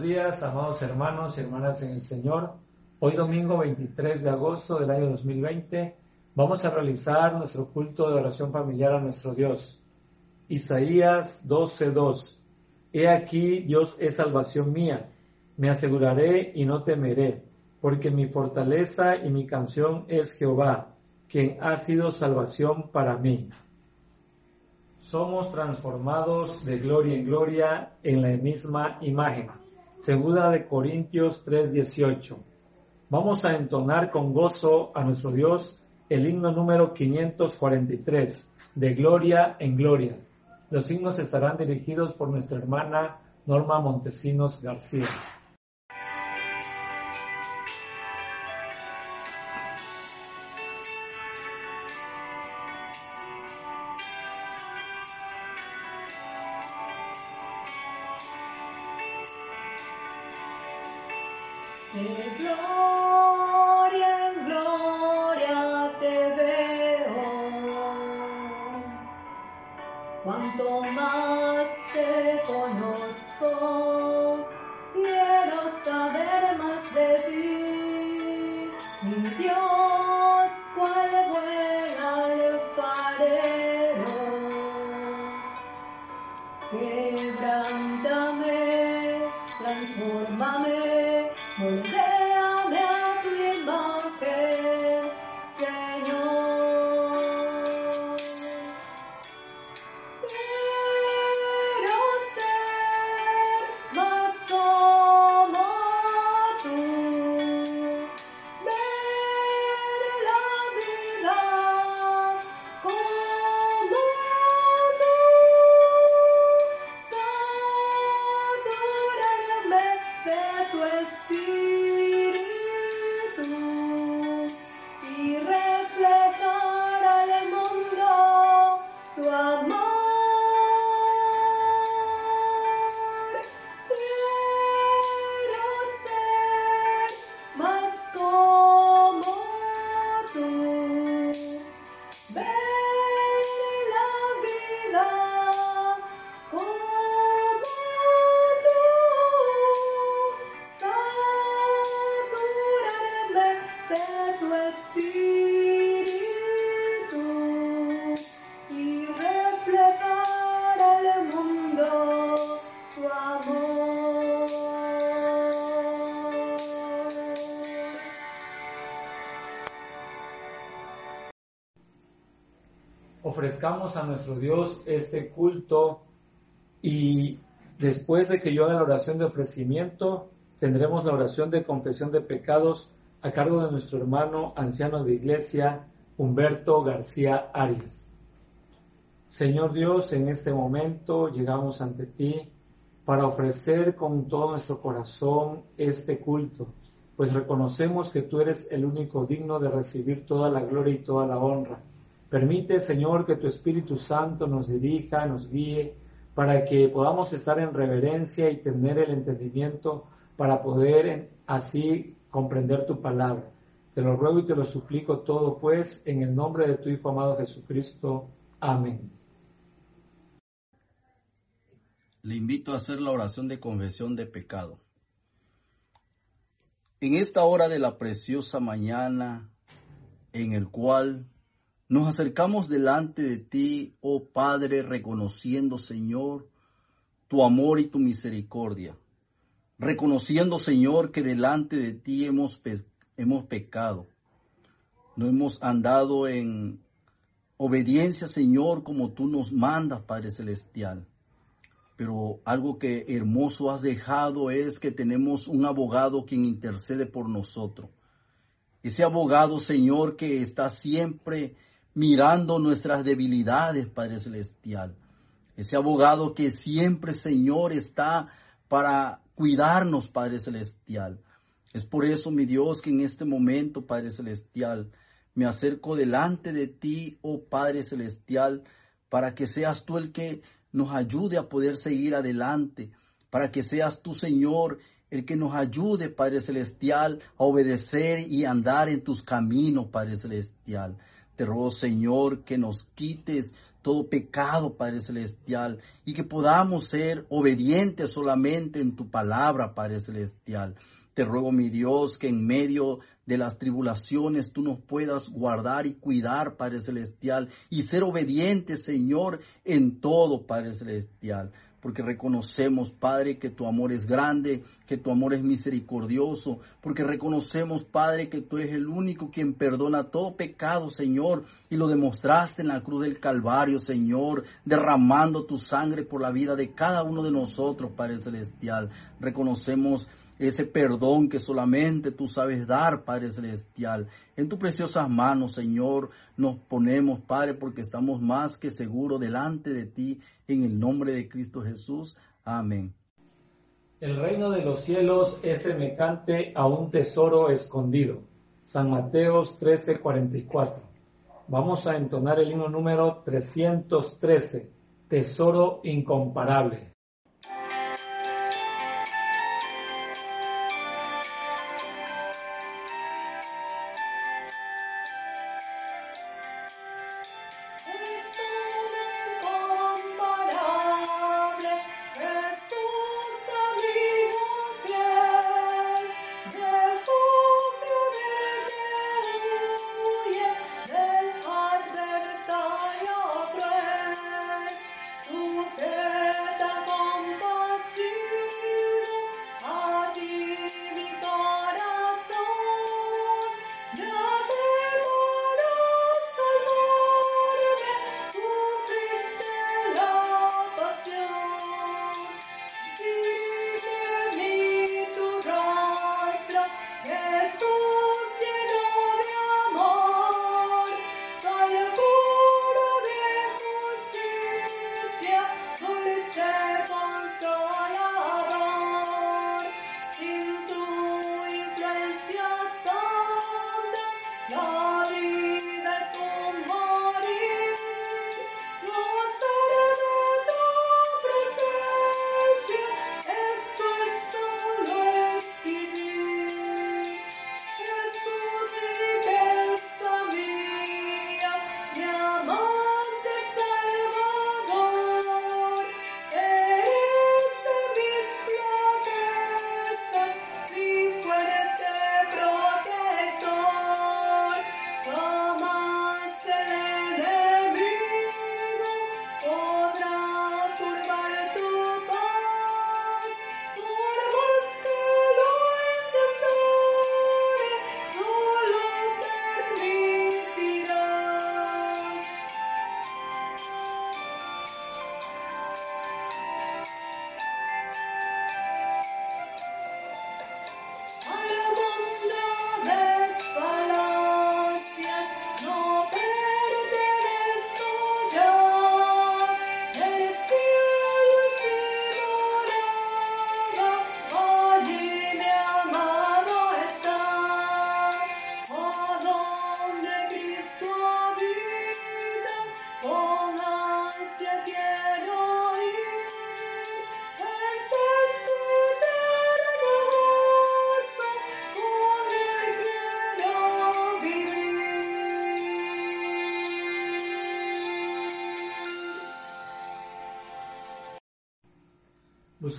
días, amados hermanos y hermanas en el Señor. Hoy domingo 23 de agosto del año 2020 vamos a realizar nuestro culto de oración familiar a nuestro Dios. Isaías 12:2. He aquí, Dios es salvación mía. Me aseguraré y no temeré, porque mi fortaleza y mi canción es Jehová, quien ha sido salvación para mí somos transformados de gloria en gloria en la misma imagen. Segunda de Corintios 3:18. Vamos a entonar con gozo a nuestro Dios el himno número 543, de gloria en gloria. Los himnos estarán dirigidos por nuestra hermana Norma Montesinos García. Te ofrezcamos a nuestro Dios este culto y después de que yo haga la oración de ofrecimiento, tendremos la oración de confesión de pecados a cargo de nuestro hermano anciano de iglesia, Humberto García Arias. Señor Dios, en este momento llegamos ante ti para ofrecer con todo nuestro corazón este culto, pues reconocemos que tú eres el único digno de recibir toda la gloria y toda la honra. Permite, Señor, que tu Espíritu Santo nos dirija, nos guíe, para que podamos estar en reverencia y tener el entendimiento para poder así comprender tu palabra. Te lo ruego y te lo suplico todo, pues, en el nombre de tu Hijo amado Jesucristo. Amén. Le invito a hacer la oración de conversión de pecado. En esta hora de la preciosa mañana, en el cual nos acercamos delante de ti, oh Padre, reconociendo, Señor, tu amor y tu misericordia. Reconociendo, Señor, que delante de ti hemos, hemos pecado. No hemos andado en obediencia, Señor, como tú nos mandas, Padre Celestial. Pero algo que hermoso has dejado es que tenemos un abogado quien intercede por nosotros. Ese abogado, Señor, que está siempre mirando nuestras debilidades, Padre Celestial. Ese abogado que siempre, Señor, está para cuidarnos, Padre Celestial. Es por eso, mi Dios, que en este momento, Padre Celestial, me acerco delante de ti, oh Padre Celestial, para que seas tú el que nos ayude a poder seguir adelante, para que seas tú, Señor, el que nos ayude, Padre Celestial, a obedecer y andar en tus caminos, Padre Celestial. Te ruego, Señor, que nos quites todo pecado, Padre Celestial, y que podamos ser obedientes solamente en tu palabra, Padre Celestial. Te ruego, mi Dios, que en medio de las tribulaciones tú nos puedas guardar y cuidar, Padre Celestial, y ser obedientes, Señor, en todo, Padre Celestial porque reconocemos, Padre, que tu amor es grande, que tu amor es misericordioso, porque reconocemos, Padre, que tú eres el único quien perdona todo pecado, Señor, y lo demostraste en la cruz del Calvario, Señor, derramando tu sangre por la vida de cada uno de nosotros, Padre Celestial. Reconocemos ese perdón que solamente tú sabes dar, Padre Celestial. En tus preciosas manos, Señor, nos ponemos, Padre, porque estamos más que seguros delante de ti, en el nombre de Cristo Jesús. Amén. El reino de los cielos es semejante a un tesoro escondido. San Mateos 13:44. Vamos a entonar el himno número 313, Tesoro incomparable.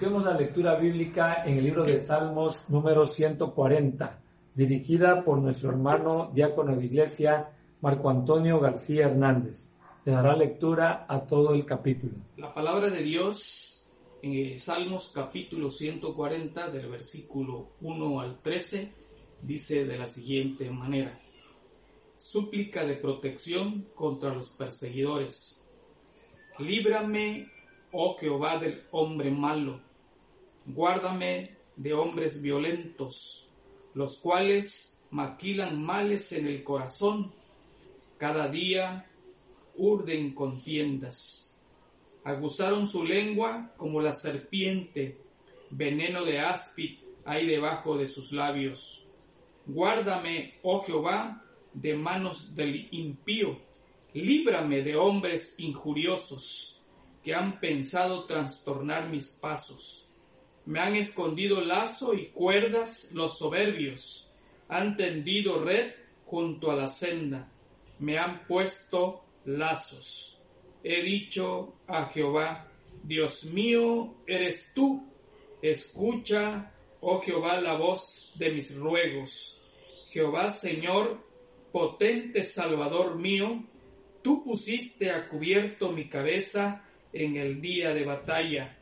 Busquemos la lectura bíblica en el libro de Salmos número 140, dirigida por nuestro hermano diácono de iglesia Marco Antonio García Hernández. Le dará lectura a todo el capítulo. La palabra de Dios en Salmos capítulo 140 del versículo 1 al 13 dice de la siguiente manera. Súplica de protección contra los perseguidores. Líbrame oh Jehová del hombre malo, guárdame de hombres violentos, los cuales maquilan males en el corazón, cada día urden contiendas. Aguzaron su lengua como la serpiente, veneno de áspid hay debajo de sus labios. Guárdame, oh Jehová, de manos del impío, líbrame de hombres injuriosos que han pensado trastornar mis pasos. Me han escondido lazo y cuerdas los soberbios, han tendido red junto a la senda, me han puesto lazos. he dicho a Jehová, Dios mío eres tú, escucha, oh Jehová, la voz de mis ruegos. Jehová Señor, potente Salvador mío, tú pusiste a cubierto mi cabeza en el día de batalla.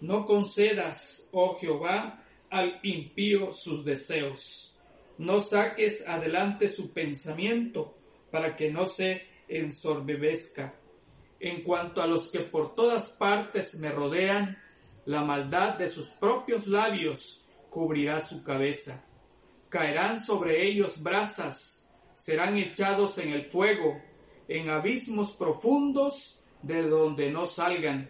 No concedas, oh Jehová, al impío sus deseos. No saques adelante su pensamiento para que no se ensorbebezca. En cuanto a los que por todas partes me rodean, la maldad de sus propios labios cubrirá su cabeza. Caerán sobre ellos brasas, serán echados en el fuego, en abismos profundos de donde no salgan.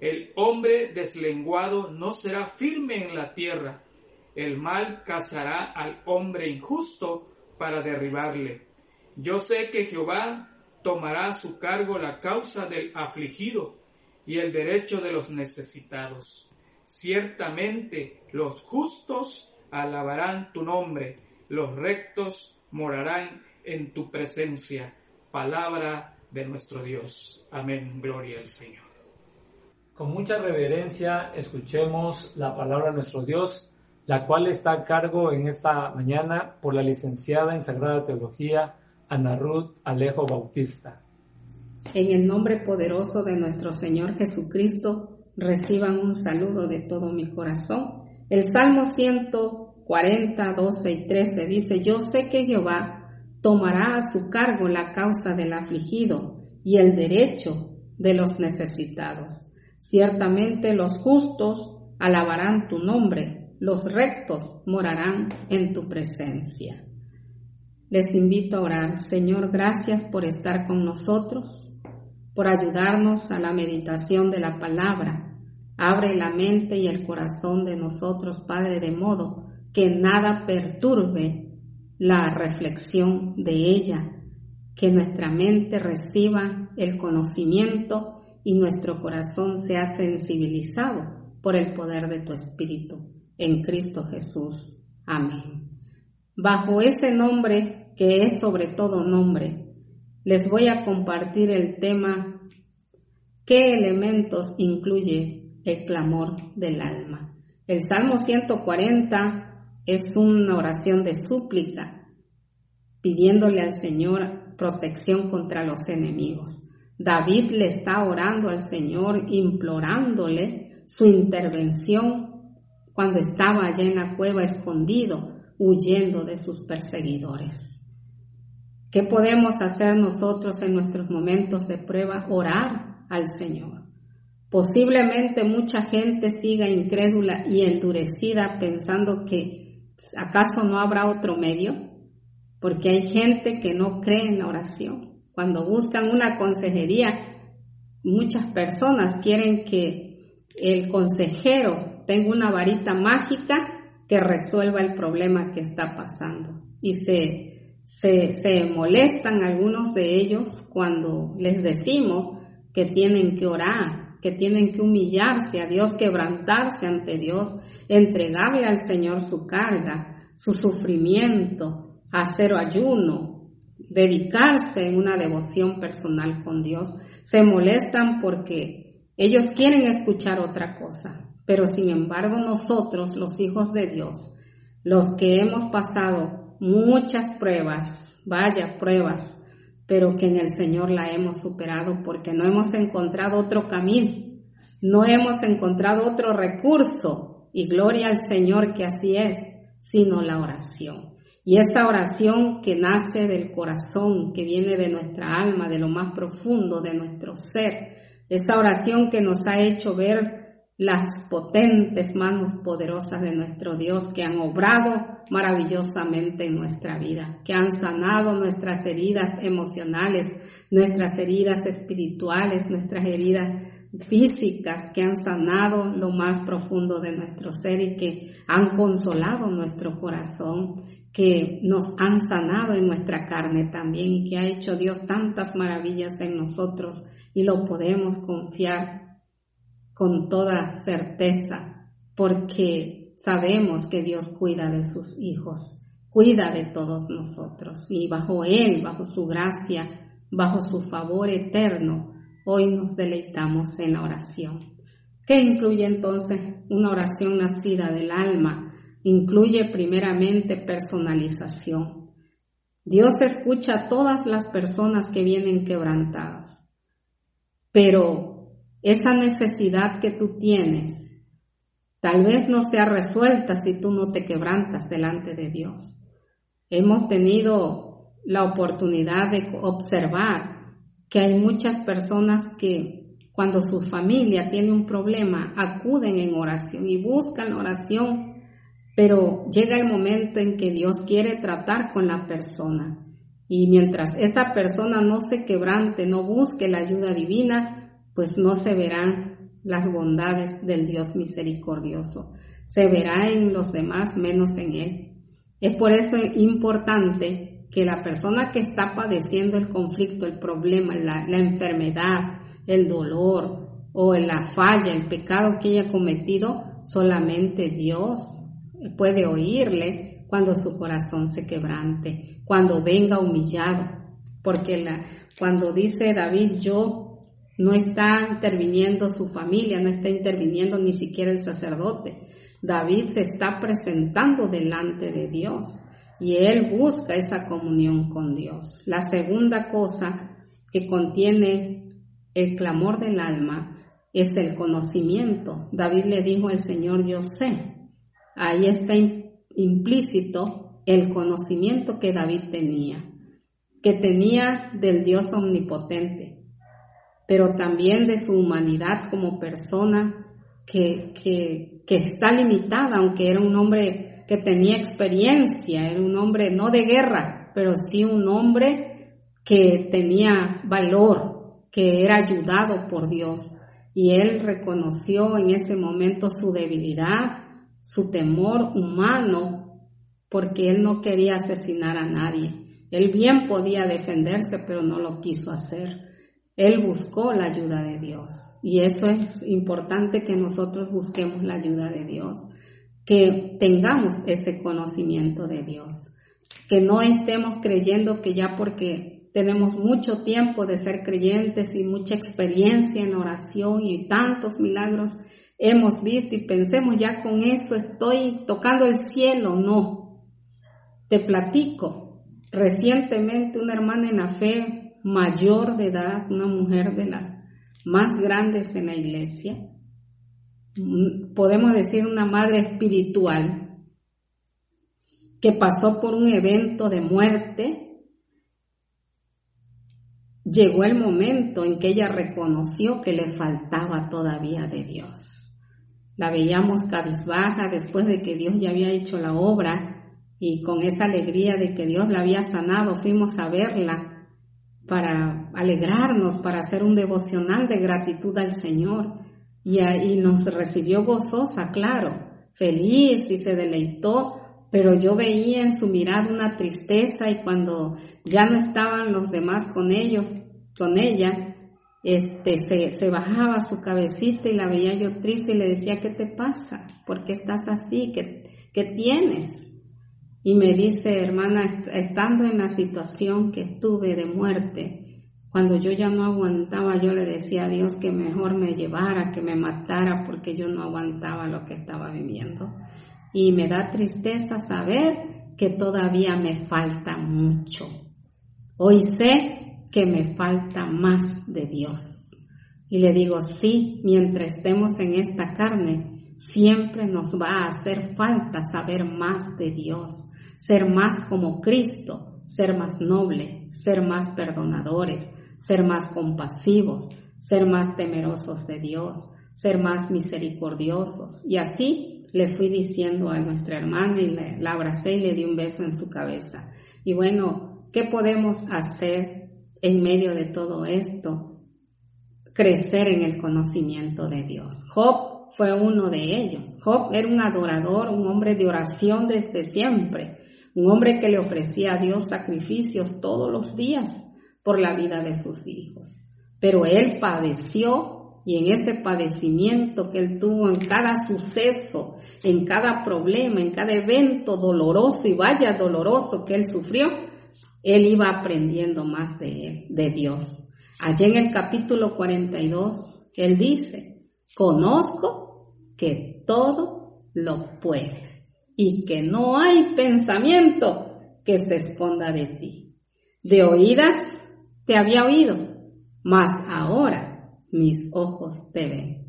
El hombre deslenguado no será firme en la tierra. El mal cazará al hombre injusto para derribarle. Yo sé que Jehová tomará a su cargo la causa del afligido y el derecho de los necesitados. Ciertamente los justos alabarán tu nombre, los rectos morarán en tu presencia. Palabra de nuestro Dios. Amén. Gloria al Señor. Con mucha reverencia escuchemos la palabra de nuestro Dios, la cual está a cargo en esta mañana por la licenciada en Sagrada Teología Ana Ruth Alejo Bautista. En el nombre poderoso de nuestro Señor Jesucristo, reciban un saludo de todo mi corazón. El Salmo 140, 12 y 13 dice, yo sé que Jehová tomará a su cargo la causa del afligido y el derecho de los necesitados. Ciertamente los justos alabarán tu nombre, los rectos morarán en tu presencia. Les invito a orar. Señor, gracias por estar con nosotros, por ayudarnos a la meditación de la palabra. Abre la mente y el corazón de nosotros, Padre, de modo que nada perturbe la reflexión de ella, que nuestra mente reciba el conocimiento y nuestro corazón sea sensibilizado por el poder de tu Espíritu. En Cristo Jesús. Amén. Bajo ese nombre, que es sobre todo nombre, les voy a compartir el tema ¿Qué elementos incluye el clamor del alma? El Salmo 140 es una oración de súplica, pidiéndole al Señor protección contra los enemigos. David le está orando al Señor, implorándole su intervención cuando estaba allá en la cueva escondido huyendo de sus perseguidores. ¿Qué podemos hacer nosotros en nuestros momentos de prueba? Orar al Señor. Posiblemente mucha gente siga incrédula y endurecida pensando que acaso no habrá otro medio, porque hay gente que no cree en la oración. Cuando buscan una consejería, muchas personas quieren que el consejero tenga una varita mágica que resuelva el problema que está pasando. Y se, se, se molestan algunos de ellos cuando les decimos que tienen que orar, que tienen que humillarse a Dios, quebrantarse ante Dios, entregarle al Señor su carga, su sufrimiento, hacer ayuno, dedicarse en una devoción personal con Dios. Se molestan porque ellos quieren escuchar otra cosa, pero sin embargo nosotros, los hijos de Dios, los que hemos pasado muchas pruebas, vaya pruebas, pero que en el Señor la hemos superado porque no hemos encontrado otro camino, no hemos encontrado otro recurso, y gloria al Señor que así es, sino la oración. Y esa oración que nace del corazón, que viene de nuestra alma, de lo más profundo de nuestro ser, esa oración que nos ha hecho ver las potentes manos poderosas de nuestro Dios que han obrado maravillosamente en nuestra vida, que han sanado nuestras heridas emocionales, nuestras heridas espirituales, nuestras heridas físicas, que han sanado lo más profundo de nuestro ser y que han consolado nuestro corazón, que nos han sanado en nuestra carne también y que ha hecho Dios tantas maravillas en nosotros y lo podemos confiar con toda certeza, porque sabemos que Dios cuida de sus hijos, cuida de todos nosotros y bajo Él, bajo su gracia, bajo su favor eterno, hoy nos deleitamos en la oración. ¿Qué incluye entonces una oración nacida del alma? Incluye primeramente personalización. Dios escucha a todas las personas que vienen quebrantadas, pero esa necesidad que tú tienes tal vez no sea resuelta si tú no te quebrantas delante de Dios. Hemos tenido la oportunidad de observar que hay muchas personas que cuando su familia tiene un problema acuden en oración y buscan oración pero llega el momento en que Dios quiere tratar con la persona. Y mientras esa persona no se quebrante, no busque la ayuda divina, pues no se verán las bondades del Dios misericordioso. Se verá en los demás menos en Él. Es por eso importante que la persona que está padeciendo el conflicto, el problema, la, enfermedad, el dolor o la falla, el pecado que haya cometido, solamente Dios puede oírle cuando su corazón se quebrante, cuando venga humillado, porque la, cuando dice David yo, no está interviniendo su familia, no está interviniendo ni siquiera el sacerdote. David se está presentando delante de Dios y él busca esa comunión con Dios. La segunda cosa que contiene el clamor del alma es el conocimiento. David le dijo al Señor, yo sé, Ahí está implícito el conocimiento que David tenía, que tenía del Dios omnipotente, pero también de su humanidad como persona que, que, que está limitada, aunque era un hombre que tenía experiencia, era un hombre no de guerra, pero sí un hombre que tenía valor, que era ayudado por Dios. Y él reconoció en ese momento su debilidad, su temor humano, porque él no quería asesinar a nadie. Él bien podía defenderse, pero no lo quiso hacer. Él buscó la ayuda de Dios. Y eso es importante que nosotros busquemos la ayuda de Dios, que tengamos ese conocimiento de Dios, que no estemos creyendo que ya porque tenemos mucho tiempo de ser creyentes y mucha experiencia en oración y tantos milagros, hemos visto y pensemos ya con eso estoy tocando el cielo, no. Te platico, recientemente una hermana en la fe mayor de edad, una mujer de las más grandes en la iglesia, mm, podemos decir una madre espiritual, que pasó por un evento de muerte, llegó el momento en que ella reconoció que le faltaba todavía de Dios la veíamos cabizbaja después de que Dios ya había hecho la obra y con esa alegría de que Dios la había sanado fuimos a verla para alegrarnos, para hacer un devocional de gratitud al Señor. Y ahí nos recibió gozosa, claro, feliz y se deleitó, pero yo veía en su mirada una tristeza y cuando ya no estaban los demás con ellos, con ella, este, se, se, bajaba su cabecita y la veía yo triste y le decía, ¿qué te pasa? ¿Por qué estás así? ¿Qué, qué tienes? Y me dice, hermana, estando en la situación que estuve de muerte, cuando yo ya no aguantaba, yo le decía a Dios que mejor me llevara, que me matara, porque yo no aguantaba lo que estaba viviendo. Y me da tristeza saber que todavía me falta mucho. Hoy sé que me falta más de Dios. Y le digo, sí, mientras estemos en esta carne, siempre nos va a hacer falta saber más de Dios, ser más como Cristo, ser más noble, ser más perdonadores, ser más compasivos, ser más temerosos de Dios, ser más misericordiosos. Y así le fui diciendo a nuestra hermana y la abracé y le di un beso en su cabeza. Y bueno, ¿qué podemos hacer en medio de todo esto, crecer en el conocimiento de Dios. Job fue uno de ellos. Job era un adorador, un hombre de oración desde siempre, un hombre que le ofrecía a Dios sacrificios todos los días por la vida de sus hijos. Pero él padeció y en ese padecimiento que él tuvo en cada suceso, en cada problema, en cada evento doloroso y vaya doloroso que él sufrió, él iba aprendiendo más de, de Dios. Allí en el capítulo 42, él dice, conozco que todo lo puedes y que no hay pensamiento que se esconda de ti. De oídas te había oído, mas ahora mis ojos te ven.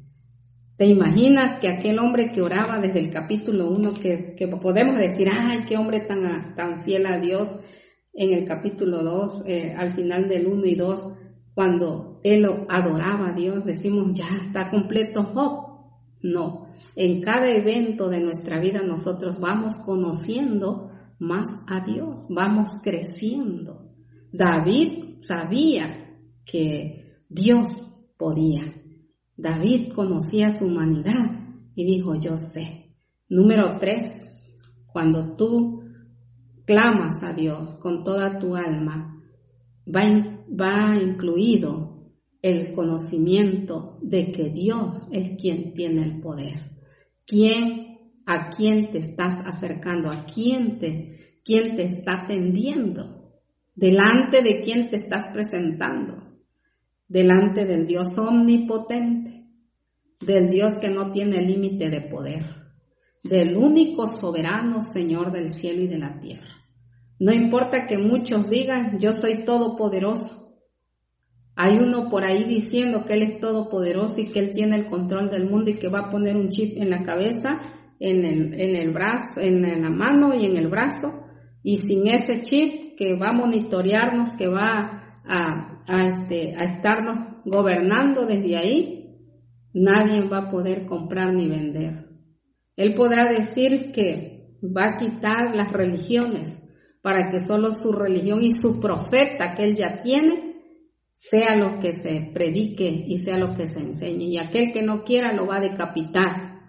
¿Te imaginas que aquel hombre que oraba desde el capítulo 1, que, que, podemos decir, ay, qué hombre tan, tan fiel a Dios, en el capítulo 2, eh, al final del 1 y 2, cuando él adoraba a Dios, decimos, ya está completo Job. No, en cada evento de nuestra vida nosotros vamos conociendo más a Dios, vamos creciendo. David sabía que Dios podía. David conocía su humanidad y dijo, yo sé. Número tres, cuando tú clamas a Dios con toda tu alma, va, incluido el conocimiento de que Dios es quien tiene el poder. ¿Quién, a quién te estás acercando? ¿A quién te, quién te está atendiendo? ¿Delante de quién te estás presentando? delante del Dios omnipotente, del Dios que no tiene límite de poder, del único soberano Señor del cielo y de la tierra. No importa que muchos digan, yo soy todopoderoso. Hay uno por ahí diciendo que Él es todopoderoso y que Él tiene el control del mundo y que va a poner un chip en la cabeza, en el, en el brazo, en la mano y en el brazo. Y sin ese chip que va a monitorearnos, que va a, a, este, a estarnos gobernando desde ahí, nadie va a poder comprar ni vender. Él podrá decir que va a quitar las religiones para que solo su religión y su profeta que él ya tiene sea lo que se predique y sea lo que se enseñe. Y aquel que no quiera lo va a decapitar.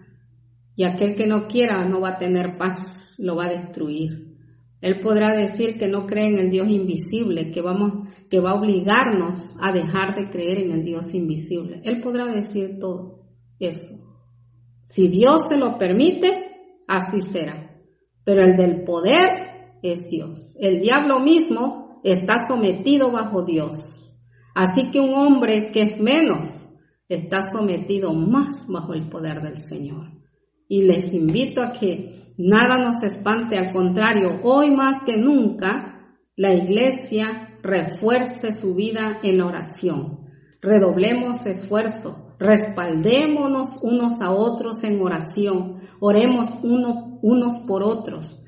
Y aquel que no quiera no va a tener paz, lo va a destruir. Él podrá decir que no cree en el Dios invisible, que vamos, que va a obligarnos a dejar de creer en el Dios invisible. Él podrá decir todo eso. Si Dios se lo permite, así será. Pero el del poder es Dios. El diablo mismo está sometido bajo Dios. Así que un hombre que es menos está sometido más bajo el poder del Señor. Y les invito a que Nada nos espante, al contrario, hoy más que nunca la iglesia refuerce su vida en la oración. Redoblemos esfuerzo, respaldémonos unos a otros en oración, oremos unos por otros,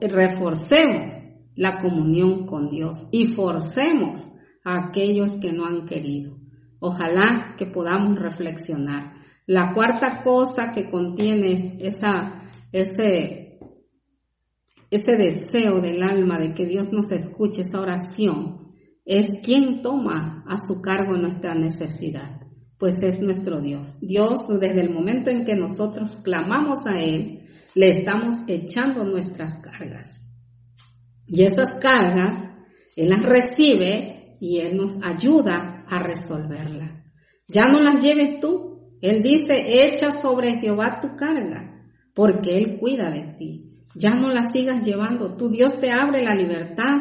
reforcemos la comunión con Dios y forcemos a aquellos que no han querido. Ojalá que podamos reflexionar. La cuarta cosa que contiene esa ese, ese deseo del alma de que Dios nos escuche, esa oración, es quien toma a su cargo nuestra necesidad, pues es nuestro Dios. Dios, desde el momento en que nosotros clamamos a Él, le estamos echando nuestras cargas. Y esas cargas, Él las recibe y Él nos ayuda a resolverlas. Ya no las lleves tú. Él dice, echa sobre Jehová tu carga porque Él cuida de ti. Ya no la sigas llevando tú. Dios te abre la libertad,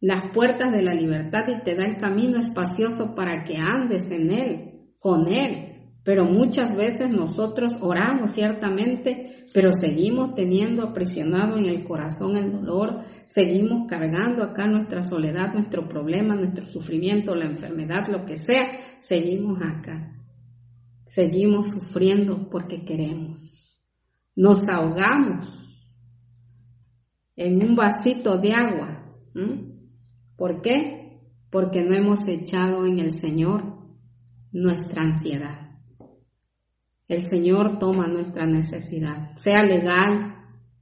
las puertas de la libertad y te da el camino espacioso para que andes en Él, con Él. Pero muchas veces nosotros oramos ciertamente, pero seguimos teniendo aprisionado en el corazón el dolor, seguimos cargando acá nuestra soledad, nuestro problema, nuestro sufrimiento, la enfermedad, lo que sea, seguimos acá. Seguimos sufriendo porque queremos. Nos ahogamos en un vasito de agua. ¿Por qué? Porque no hemos echado en el Señor nuestra ansiedad. El Señor toma nuestra necesidad, sea legal,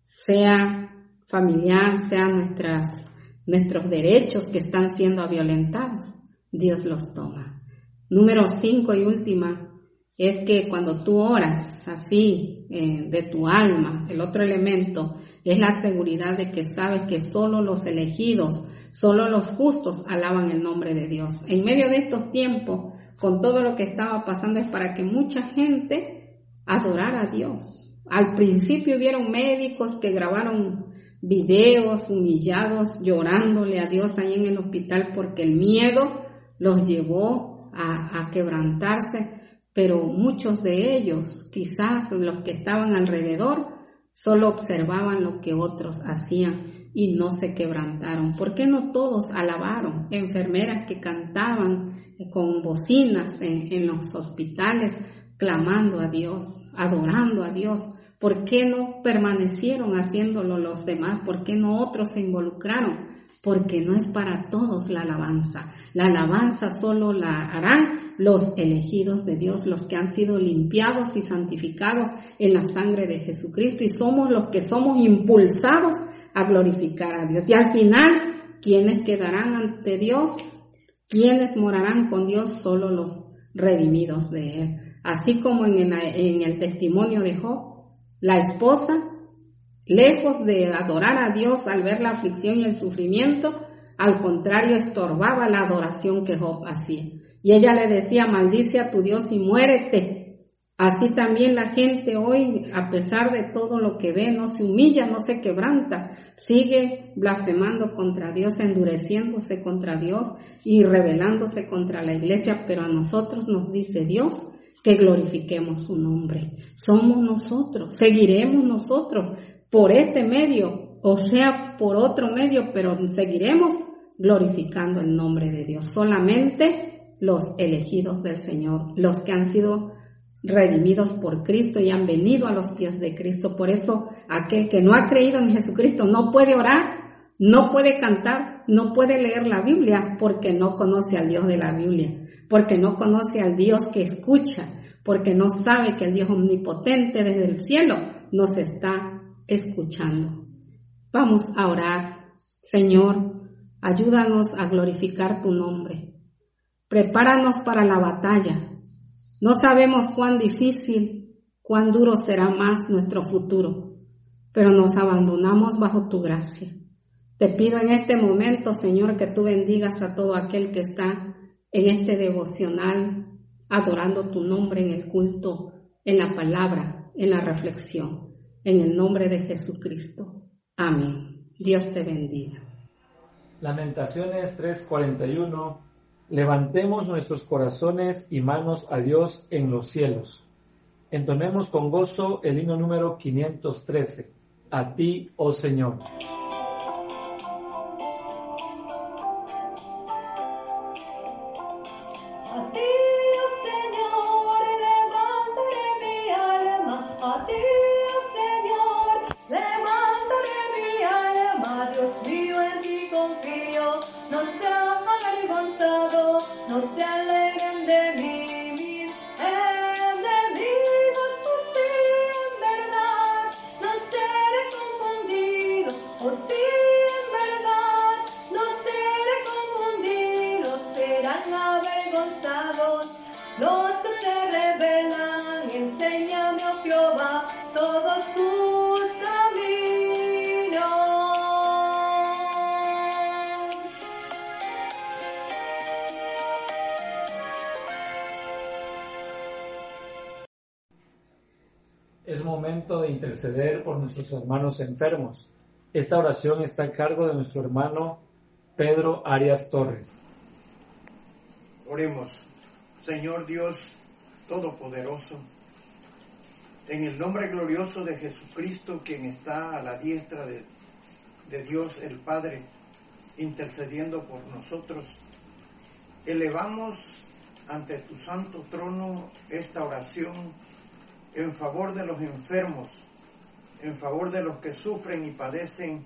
sea familiar, sea nuestras, nuestros derechos que están siendo violentados. Dios los toma. Número cinco y última, es que cuando tú oras así eh, de tu alma, el otro elemento es la seguridad de que sabes que solo los elegidos, solo los justos alaban el nombre de Dios. En medio de estos tiempos, con todo lo que estaba pasando, es para que mucha gente adorara a Dios. Al principio hubieron médicos que grabaron videos humillados, llorándole a Dios ahí en el hospital porque el miedo los llevó a, a quebrantarse, pero muchos de ellos, quizás los que estaban alrededor, solo observaban lo que otros hacían y no se quebrantaron. ¿Por qué no todos alabaron? Enfermeras que cantaban con bocinas en, los hospitales, clamando a Dios, adorando a Dios. ¿Por qué no permanecieron haciéndolo los demás? ¿Por qué no otros se involucraron? Porque no es para todos la alabanza. La alabanza solo la harán los elegidos de Dios, los que han sido limpiados y santificados en la sangre de Jesucristo y somos los que somos impulsados a glorificar a Dios. Y al final, ¿quiénes quedarán ante Dios? ¿Quiénes morarán con Dios? Solo los redimidos de Él. Así como en el, en el testimonio de Job, la esposa, lejos de adorar a Dios al ver la aflicción y el sufrimiento, al contrario estorbaba la adoración que Job hacía. Y ella le decía, maldice a tu Dios y muérete. Así también la gente hoy, a pesar de todo lo que ve, no se humilla, no se quebranta, sigue blasfemando contra Dios, endureciéndose contra Dios y rebelándose contra la iglesia, pero a nosotros nos dice Dios que glorifiquemos su nombre. Somos nosotros, seguiremos nosotros por este medio, o sea, por otro medio, pero seguiremos glorificando el nombre de Dios. Solamente los elegidos del Señor, los que han sido redimidos por Cristo y han venido a los pies de Cristo. Por eso aquel que no ha creído en Jesucristo no puede orar, no puede cantar, no puede leer la Biblia porque no conoce al Dios de la Biblia, porque no conoce al Dios que escucha, porque no sabe que el Dios omnipotente desde el cielo nos está escuchando. Vamos a orar. Señor, ayúdanos a glorificar tu nombre. Prepáranos para la batalla no sabemos cuán difícil, cuán duro será más nuestro futuro, pero nos abandonamos bajo tu gracia. Te pido en este momento, Señor, que tú bendigas a todo aquel que está en este devocional, adorando tu nombre en el culto, en la palabra, en la reflexión, en el nombre de Jesucristo. Amén. Dios te bendiga. Lamentaciones 3:41 Levantemos nuestros corazones y manos a Dios en los cielos. Entonemos con gozo el himno número 513. A ti, oh Señor. Es de interceder por nuestros hermanos enfermos. Esta oración está a cargo de nuestro hermano Pedro Arias Torres. Oremos, Señor Dios Todopoderoso, en el nombre glorioso de Jesucristo, quien está a la diestra de Dios el Padre, intercediendo por nosotros, elevamos ante tu santo trono esta oración en favor de los enfermos, en favor de los que sufren y padecen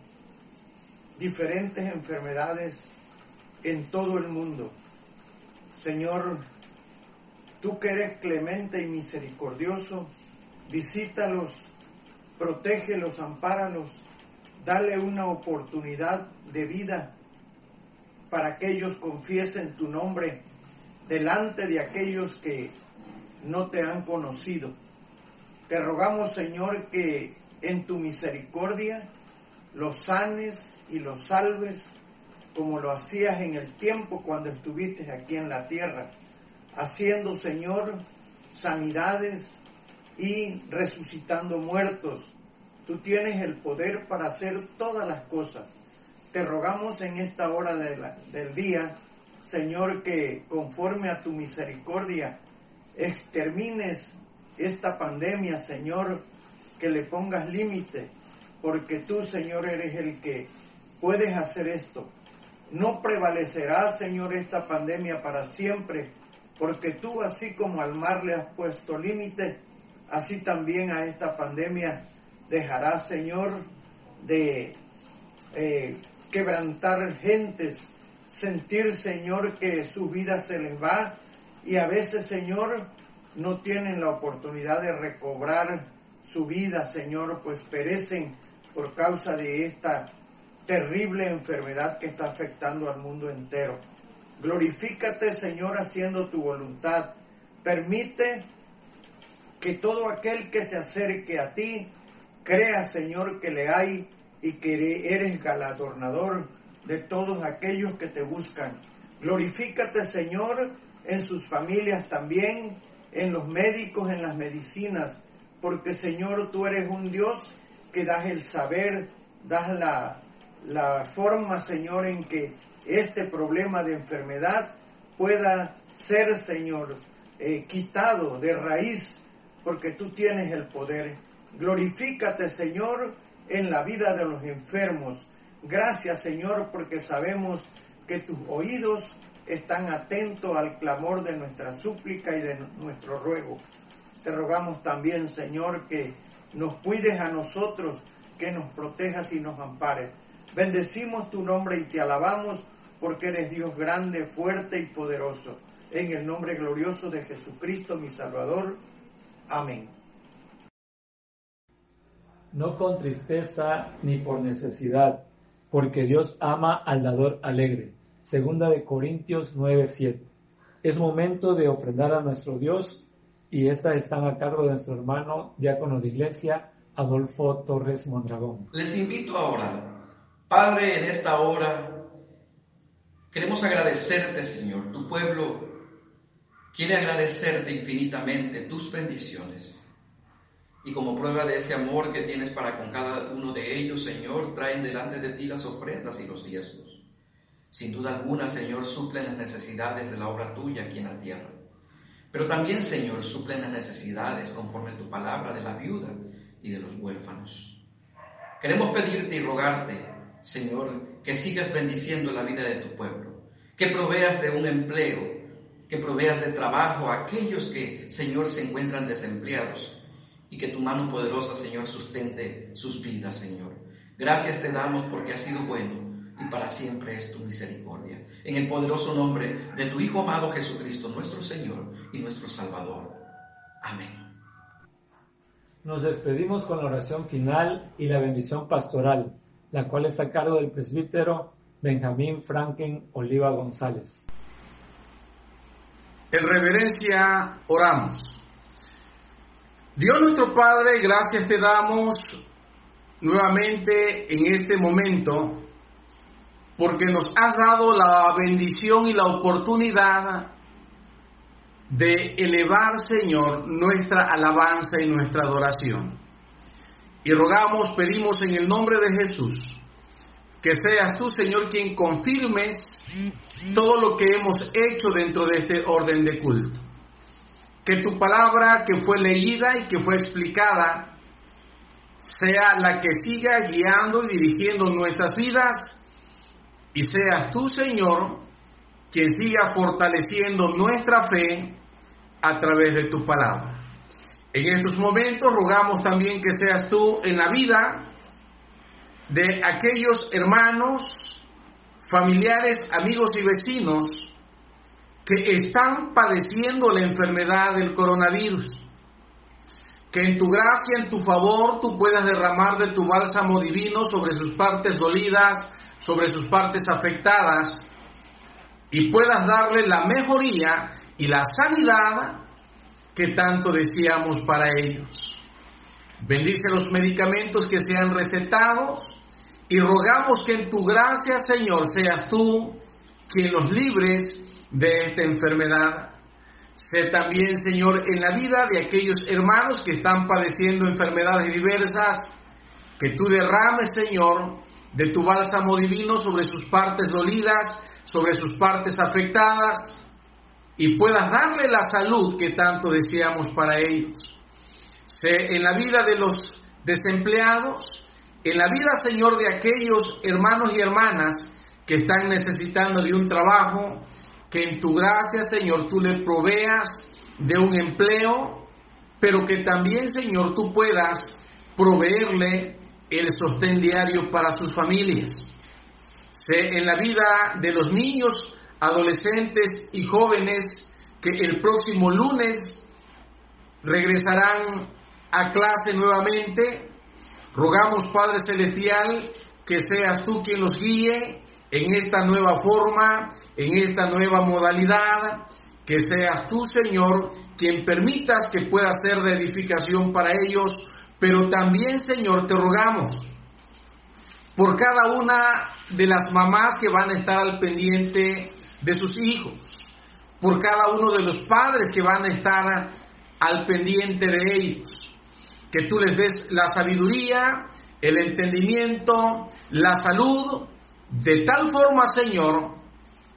diferentes enfermedades en todo el mundo. Señor, tú que eres clemente y misericordioso, visítalos, protégelos, ampáralos, dale una oportunidad de vida para que ellos confiesen tu nombre delante de aquellos que no te han conocido. Te rogamos, Señor, que en tu misericordia los sanes y los salves como lo hacías en el tiempo cuando estuviste aquí en la tierra, haciendo, Señor, sanidades y resucitando muertos. Tú tienes el poder para hacer todas las cosas. Te rogamos en esta hora del día, Señor, que conforme a tu misericordia extermines esta pandemia, Señor, que le pongas límite, porque tú, Señor, eres el que puedes hacer esto. No prevalecerá, Señor, esta pandemia para siempre, porque tú, así como al mar le has puesto límite, así también a esta pandemia dejarás, Señor, de eh, quebrantar gentes, sentir, Señor, que su vida se les va y a veces, Señor, no tienen la oportunidad de recobrar su vida, Señor, pues perecen por causa de esta terrible enfermedad que está afectando al mundo entero. Glorifícate, Señor, haciendo tu voluntad. Permite que todo aquel que se acerque a ti crea, Señor, que le hay y que eres galardonador de todos aquellos que te buscan. Glorifícate, Señor, en sus familias también, en los médicos, en las medicinas, porque, Señor, tú eres un Dios que das el saber, das la, la forma, Señor, en que este problema de enfermedad pueda ser, Señor, eh, quitado de raíz, porque tú tienes el poder. Glorifícate, Señor, en la vida de los enfermos. Gracias, Señor, porque sabemos que tus oídos están atentos al clamor de nuestra súplica y de nuestro ruego. Te rogamos también, Señor, que nos cuides a nosotros, que nos protejas y nos ampares. Bendecimos tu nombre y te alabamos porque eres Dios grande, fuerte y poderoso. En el nombre glorioso de Jesucristo, mi Salvador. Amén. No con tristeza ni por necesidad, porque Dios ama al dador alegre. Segunda de Corintios 9:7. Es momento de ofrendar a nuestro Dios y esta están a cargo de nuestro hermano diácono de iglesia, Adolfo Torres Mondragón. Les invito ahora Padre, en esta hora queremos agradecerte, Señor. Tu pueblo quiere agradecerte infinitamente tus bendiciones. Y como prueba de ese amor que tienes para con cada uno de ellos, Señor, traen delante de ti las ofrendas y los diezmos. Sin duda alguna, Señor, suplen las necesidades de la obra tuya aquí en la tierra. Pero también, Señor, suplen las necesidades conforme a tu palabra de la viuda y de los huérfanos. Queremos pedirte y rogarte Señor, que sigas bendiciendo la vida de tu pueblo, que proveas de un empleo, que proveas de trabajo a aquellos que, Señor, se encuentran desempleados y que tu mano poderosa, Señor, sustente sus vidas, Señor. Gracias te damos porque has sido bueno y para siempre es tu misericordia. En el poderoso nombre de tu Hijo amado Jesucristo, nuestro Señor y nuestro Salvador. Amén. Nos despedimos con la oración final y la bendición pastoral la cual está a cargo del presbítero Benjamín Franken Oliva González. En reverencia oramos. Dios nuestro Padre, gracias te damos nuevamente en este momento porque nos has dado la bendición y la oportunidad de elevar, Señor, nuestra alabanza y nuestra adoración. Y rogamos, pedimos en el nombre de Jesús, que seas tú, Señor, quien confirmes todo lo que hemos hecho dentro de este orden de culto. Que tu palabra que fue leída y que fue explicada sea la que siga guiando y dirigiendo nuestras vidas y seas tú, Señor, quien siga fortaleciendo nuestra fe a través de tu palabra. En estos momentos rogamos también que seas tú en la vida de aquellos hermanos, familiares, amigos y vecinos que están padeciendo la enfermedad del coronavirus. Que en tu gracia, en tu favor, tú puedas derramar de tu bálsamo divino sobre sus partes dolidas, sobre sus partes afectadas, y puedas darle la mejoría y la sanidad que tanto deseamos para ellos. Bendice los medicamentos que sean recetados y rogamos que en tu gracia, Señor, seas tú quien los libres de esta enfermedad. Sé también, Señor, en la vida de aquellos hermanos que están padeciendo enfermedades diversas, que tú derrames, Señor, de tu bálsamo divino sobre sus partes dolidas, sobre sus partes afectadas, y puedas darle la salud que tanto deseamos para ellos. Sé en la vida de los desempleados, en la vida, Señor, de aquellos hermanos y hermanas que están necesitando de un trabajo, que en tu gracia, Señor, tú le proveas de un empleo, pero que también, Señor, tú puedas proveerle el sostén diario para sus familias. En la vida de los niños, adolescentes y jóvenes que el próximo lunes regresarán a clase nuevamente. Rogamos, Padre Celestial, que seas tú quien los guíe en esta nueva forma, en esta nueva modalidad, que seas tú, Señor, quien permitas que pueda ser de edificación para ellos, pero también, Señor, te rogamos por cada una de las mamás que van a estar al pendiente de sus hijos, por cada uno de los padres que van a estar al pendiente de ellos, que tú les des la sabiduría, el entendimiento, la salud, de tal forma, Señor,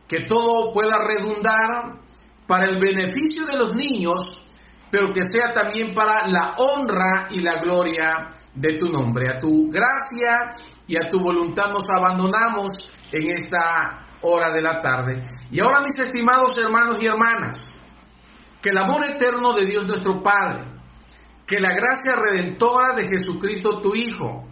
que todo pueda redundar para el beneficio de los niños, pero que sea también para la honra y la gloria de tu nombre. A tu gracia y a tu voluntad nos abandonamos en esta hora de la tarde. Y ahora, mis estimados hermanos y hermanas, que el amor eterno de Dios nuestro Padre, que la gracia redentora de Jesucristo tu Hijo,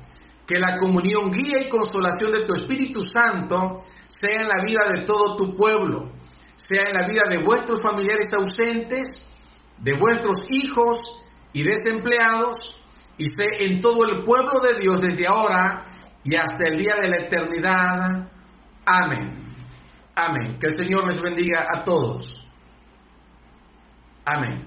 que la comunión, guía y consolación de tu Espíritu Santo sea en la vida de todo tu pueblo, sea en la vida de vuestros familiares ausentes, de vuestros hijos y desempleados, y sea en todo el pueblo de Dios desde ahora y hasta el día de la eternidad. Amén. Amén. Que el Señor les bendiga a todos. Amén.